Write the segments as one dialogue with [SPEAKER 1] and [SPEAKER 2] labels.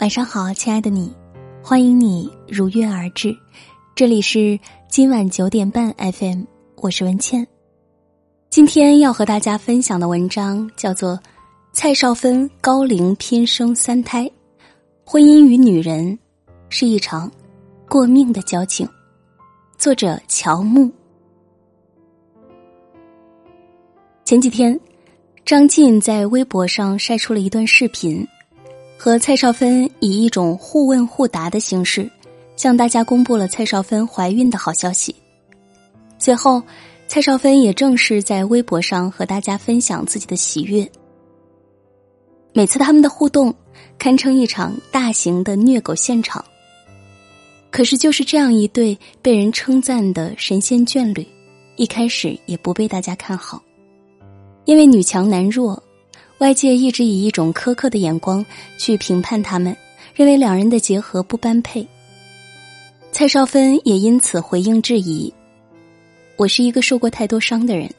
[SPEAKER 1] 晚上好，亲爱的你，欢迎你如约而至。这里是今晚九点半 FM，我是文倩。今天要和大家分享的文章叫做《蔡少芬高龄偏生三胎，婚姻与女人是一场过命的交情》，作者乔木。前几天，张晋在微博上晒出了一段视频。和蔡少芬以一种互问互答的形式，向大家公布了蔡少芬怀孕的好消息。随后，蔡少芬也正式在微博上和大家分享自己的喜悦。每次他们的互动，堪称一场大型的虐狗现场。可是，就是这样一对被人称赞的神仙眷侣，一开始也不被大家看好，因为女强男弱。外界一直以一种苛刻的眼光去评判他们，认为两人的结合不般配。蔡少芬也因此回应质疑：“我是一个受过太多伤的人，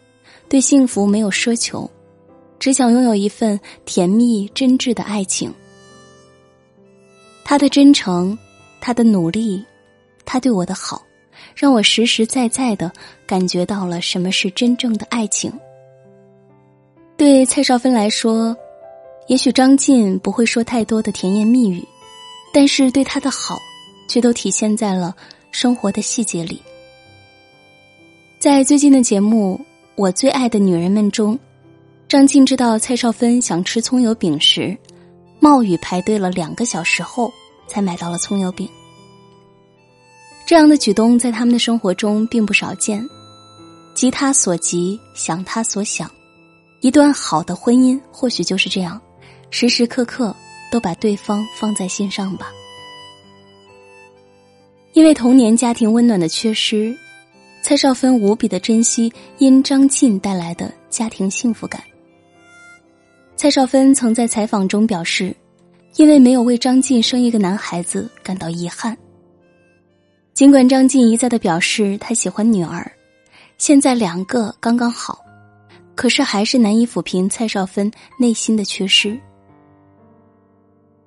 [SPEAKER 1] 对幸福没有奢求，只想拥有一份甜蜜真挚的爱情。”他的真诚，他的努力，他对我的好，让我实实在在的感觉到了什么是真正的爱情。对蔡少芬来说，也许张晋不会说太多的甜言蜜语，但是对他的好，却都体现在了生活的细节里。在最近的节目《我最爱的女人们》中，张晋知道蔡少芬想吃葱油饼时，冒雨排队了两个小时后才买到了葱油饼。这样的举动在他们的生活中并不少见，急他所急，想他所想。一段好的婚姻或许就是这样，时时刻刻都把对方放在心上吧。因为童年家庭温暖的缺失，蔡少芬无比的珍惜因张晋带来的家庭幸福感。蔡少芬曾在采访中表示，因为没有为张晋生一个男孩子感到遗憾。尽管张晋一再的表示他喜欢女儿，现在两个刚刚好。可是还是难以抚平蔡少芬内心的缺失。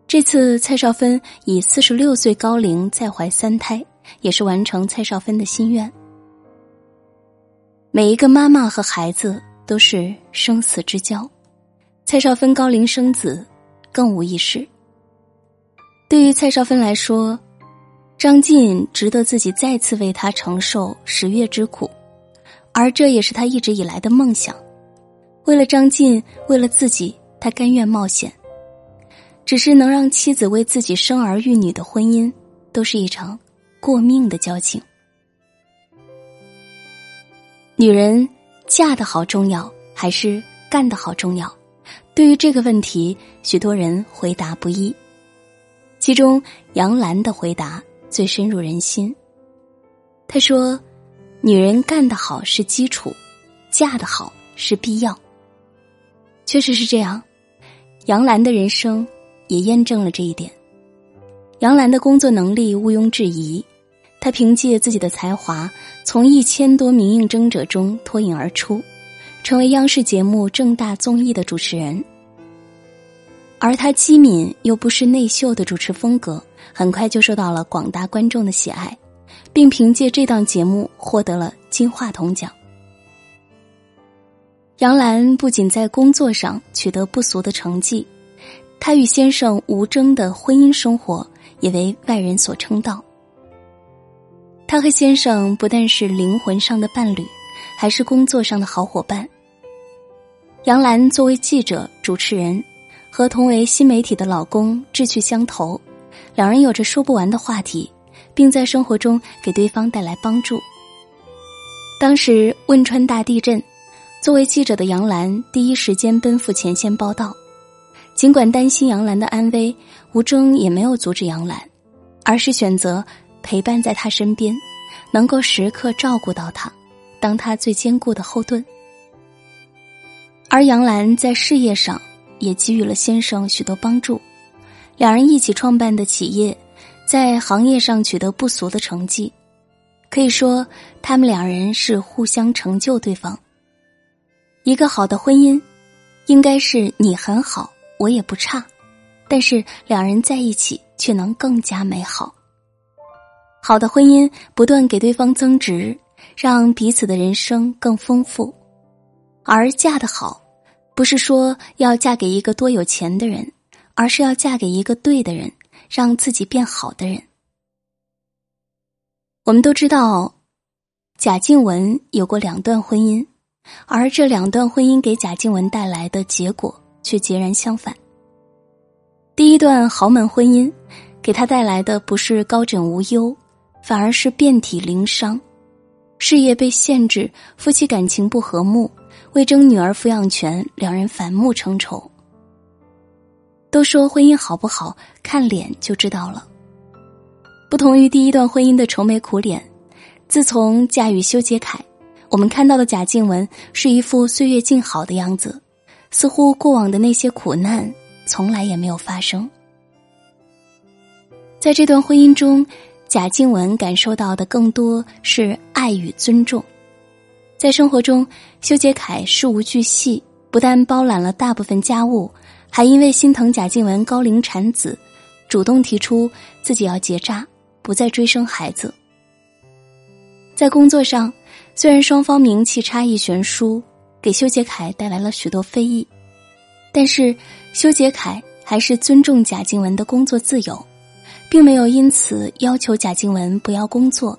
[SPEAKER 1] 这次蔡少芬以四十六岁高龄再怀三胎，也是完成蔡少芬的心愿。每一个妈妈和孩子都是生死之交，蔡少芬高龄生子，更无一事。对于蔡少芬来说，张晋值得自己再次为他承受十月之苦，而这也是他一直以来的梦想。为了张晋，为了自己，他甘愿冒险。只是能让妻子为自己生儿育女的婚姻，都是一场过命的交情。女人嫁的好重要，还是干的好重要？对于这个问题，许多人回答不一。其中，杨澜的回答最深入人心。她说：“女人干得好是基础，嫁得好是必要。”确实是这样，杨澜的人生也验证了这一点。杨澜的工作能力毋庸置疑，她凭借自己的才华，从一千多名应征者中脱颖而出，成为央视节目正大综艺的主持人。而她机敏又不失内秀的主持风格，很快就受到了广大观众的喜爱，并凭借这档节目获得了金话筒奖。杨澜不仅在工作上取得不俗的成绩，她与先生吴征的婚姻生活也为外人所称道。她和先生不但是灵魂上的伴侣，还是工作上的好伙伴。杨澜作为记者、主持人，和同为新媒体的老公志趣相投，两人有着说不完的话题，并在生活中给对方带来帮助。当时汶川大地震。作为记者的杨澜第一时间奔赴前线报道，尽管担心杨澜的安危，吴征也没有阻止杨澜，而是选择陪伴在她身边，能够时刻照顾到她，当她最坚固的后盾。而杨澜在事业上也给予了先生许多帮助，两人一起创办的企业，在行业上取得不俗的成绩，可以说他们两人是互相成就对方。一个好的婚姻，应该是你很好，我也不差，但是两人在一起却能更加美好。好的婚姻不断给对方增值，让彼此的人生更丰富。而嫁得好，不是说要嫁给一个多有钱的人，而是要嫁给一个对的人，让自己变好的人。我们都知道，贾静雯有过两段婚姻，而这两段婚姻给贾静雯带来的结果却截然相反。第一段豪门婚姻，给她带来的不是高枕无忧，反而是遍体鳞伤，事业被限制，夫妻感情不和睦，为争女儿抚养权，两人反目成仇。都说婚姻好不好看脸就知道了，不同于第一段婚姻的愁眉苦脸，自从嫁与修杰楷，我们看到的贾静雯是一副岁月静好的样子，似乎过往的那些苦难。从来也没有发生。在这段婚姻中，贾静雯感受到的更多是爱与尊重。在生活中，修杰楷事无巨细，不但包揽了大部分家务，还因为心疼贾静雯高龄产子，主动提出自己要结扎，不再追生孩子。在工作上，虽然双方名气差异悬殊，给修杰楷带来了许多非议。但是，修杰楷还是尊重贾静雯的工作自由，并没有因此要求贾静雯不要工作，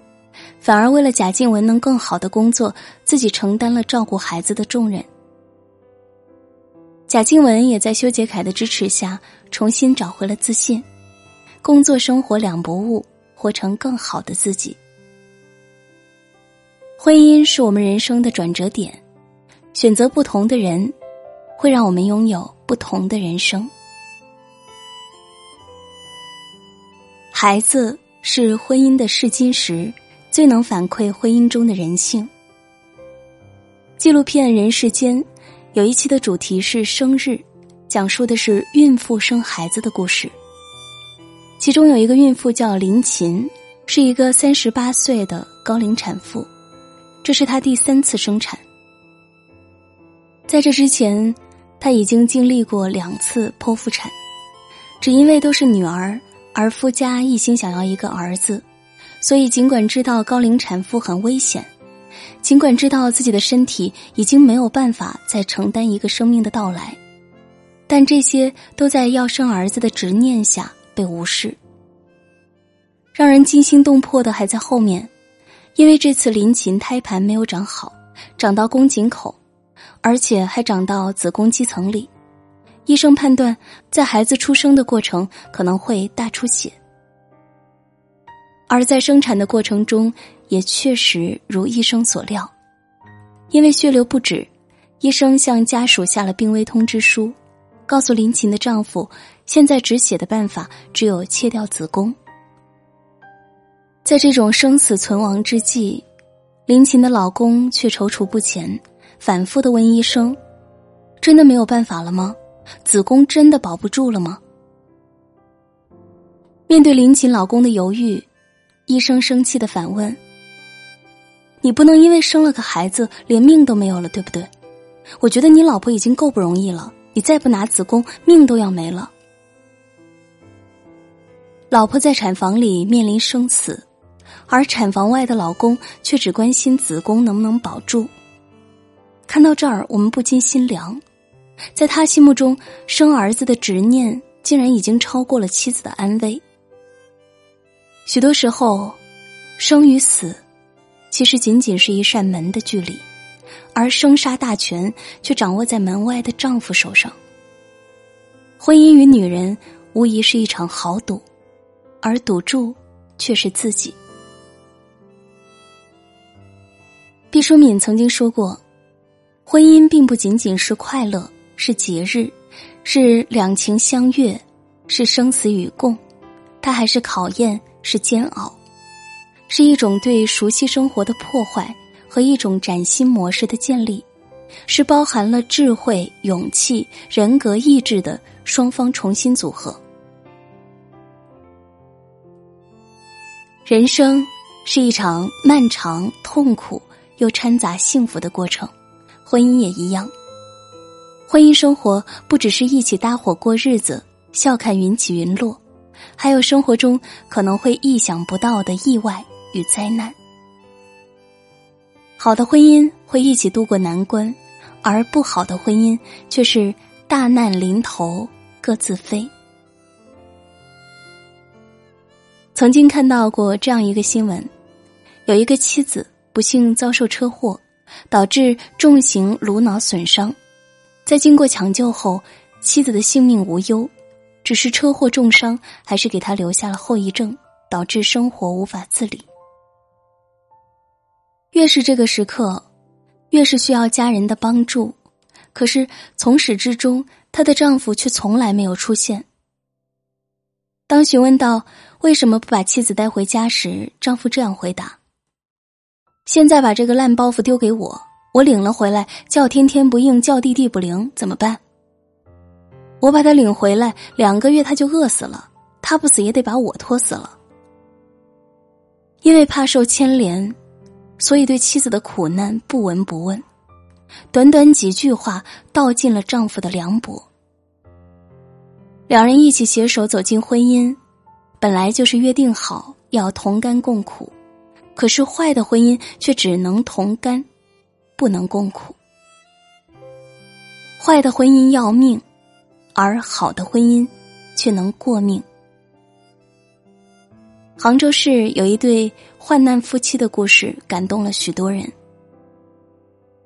[SPEAKER 1] 反而为了贾静雯能更好的工作，自己承担了照顾孩子的重任。贾静雯也在修杰楷的支持下重新找回了自信，工作生活两不误，活成更好的自己。婚姻是我们人生的转折点，选择不同的人。会让我们拥有不同的人生。孩子是婚姻的试金石，最能反馈婚姻中的人性。纪录片《人世间》有一期的主题是生日，讲述的是孕妇生孩子的故事。其中有一个孕妇叫林琴，是一个三十八岁的高龄产妇，这是她第三次生产。在这之前。她已经经历过两次剖腹产，只因为都是女儿，而夫家一心想要一个儿子，所以尽管知道高龄产妇很危险，尽管知道自己的身体已经没有办法再承担一个生命的到来，但这些都在要生儿子的执念下被无视。让人惊心动魄的还在后面，因为这次临琴胎盘没有长好，长到宫颈口。而且还长到子宫肌层里，医生判断在孩子出生的过程可能会大出血，而在生产的过程中也确实如医生所料，因为血流不止，医生向家属下了病危通知书，告诉林琴的丈夫，现在止血的办法只有切掉子宫。在这种生死存亡之际，林琴的老公却踌躇不前。反复的问医生：“真的没有办法了吗？子宫真的保不住了吗？”面对林琴老公的犹豫，医生生气的反问：“你不能因为生了个孩子连命都没有了，对不对？我觉得你老婆已经够不容易了，你再不拿子宫，命都要没了。”老婆在产房里面临生死，而产房外的老公却只关心子宫能不能保住。看到这儿，我们不禁心凉，在他心目中，生儿子的执念竟然已经超过了妻子的安危。许多时候，生与死，其实仅仅是一扇门的距离，而生杀大权却掌握在门外的丈夫手上。婚姻与女人无疑是一场豪赌，而赌注却是自己。毕淑敏曾经说过。婚姻并不仅仅是快乐，是节日，是两情相悦，是生死与共，它还是考验，是煎熬，是一种对熟悉生活的破坏和一种崭新模式的建立，是包含了智慧、勇气、人格、意志的双方重新组合。人生是一场漫长、痛苦又掺杂幸福的过程。婚姻也一样，婚姻生活不只是一起搭伙过日子、笑看云起云落，还有生活中可能会意想不到的意外与灾难。好的婚姻会一起度过难关，而不好的婚姻却是大难临头各自飞。曾经看到过这样一个新闻，有一个妻子不幸遭受车祸，导致重型颅脑损伤，在经过抢救后，妻子的性命无忧，只是车祸重伤还是给他留下了后遗症，导致生活无法自理。越是这个时刻，越是需要家人的帮助，可是从始至终，她的丈夫却从来没有出现。当询问到为什么不把妻子带回家时，丈夫这样回答：“现在把这个烂包袱丢给我，我领了回来，叫天天不应，叫地地不灵，怎么办？我把他领回来，两个月他就饿死了，他不死也得把我拖死了。因为怕受牵连，所以对妻子的苦难不闻不问，短短几句话道尽了丈夫的凉薄。”两人一起携手走进婚姻，本来就是约定好要同甘共苦，可是坏的婚姻却只能同甘，不能共苦。坏的婚姻要命，而好的婚姻却能过命。杭州市有一对患难夫妻的故事，感动了许多人。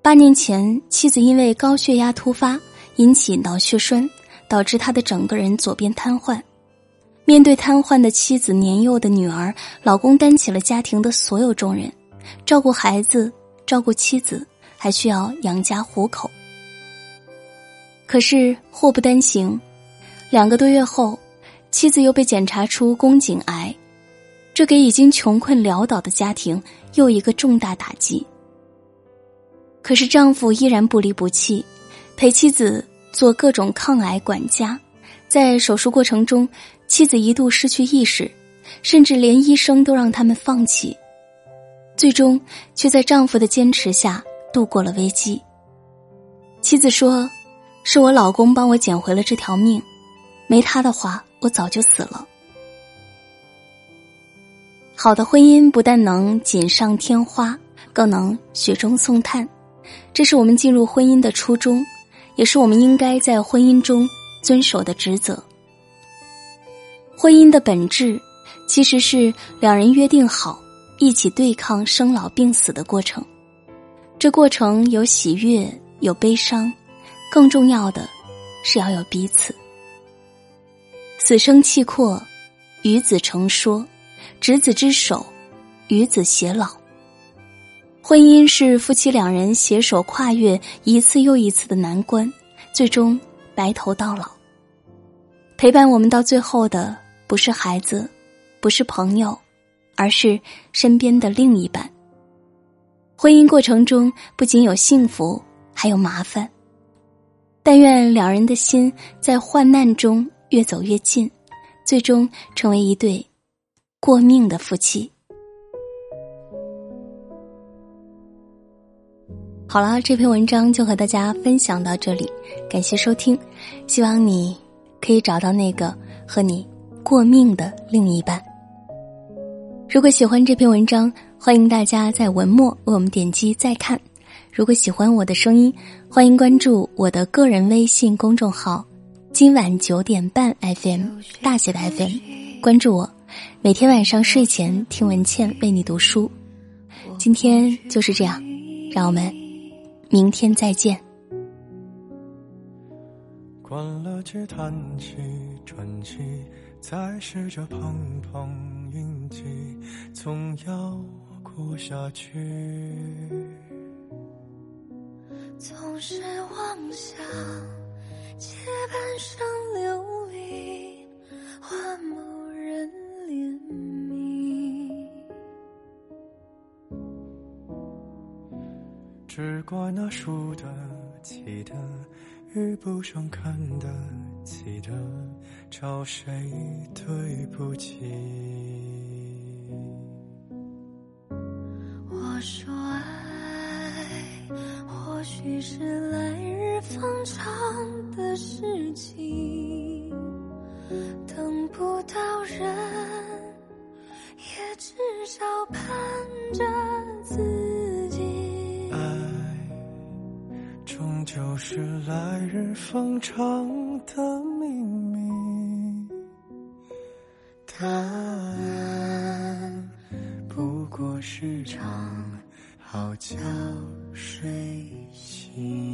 [SPEAKER 1] 八年前，妻子因为高血压突发，引起脑血栓。导致他的整个人左边瘫痪。面对瘫痪的妻子、年幼的女儿，老公担起了家庭的所有重任，照顾孩子，照顾妻子，还需要养家糊口。可是祸不单行，两个多月后，妻子又被检查出宫颈癌，这给已经穷困潦倒的家庭又一个重大打击。可是丈夫依然不离不弃，陪妻子。做各种抗癌管家，在手术过程中，妻子一度失去意识，甚至连医生都让他们放弃，最终却在丈夫的坚持下度过了危机。妻子说：“是我老公帮我捡回了这条命，没他的话，我早就死了。”好的婚姻不但能锦上添花，更能雪中送炭，这是我们进入婚姻的初衷。也是我们应该在婚姻中遵守的职责。婚姻的本质，其实是两人约定好一起对抗生老病死的过程。这过程有喜悦，有悲伤，更重要的是要有彼此。死生契阔，与子成说，执子之手，与子偕老。婚姻是夫妻两人携手跨越一次又一次的难关，最终白头到老。陪伴我们到最后的不是孩子，不是朋友，而是身边的另一半。婚姻过程中不仅有幸福，还有麻烦。但愿两人的心在患难中越走越近，最终成为一对过命的夫妻。好了，这篇文章就和大家分享到这里，感谢收听，希望你可以找到那个和你过命的另一半。如果喜欢这篇文章，欢迎大家在文末为我们点击再看。如果喜欢我的声音，欢迎关注我的个人微信公众号“今晚九点半 FM” 大写的 FM，关注我，每天晚上睡前听文倩为你读书。今天就是这样，让我们。明天再见。
[SPEAKER 2] 关了机，叹气，喘气，再试着碰碰运气，总要过下去。
[SPEAKER 3] 总是妄想借半生流离换某人怜悯。
[SPEAKER 2] 只怪那输得起的，遇不上看得记得找谁对不起
[SPEAKER 3] 我说爱或许是来日方长的事情等不到人也至少盼着自己。
[SPEAKER 2] 爱终究是来日方长的市场好觉睡醒。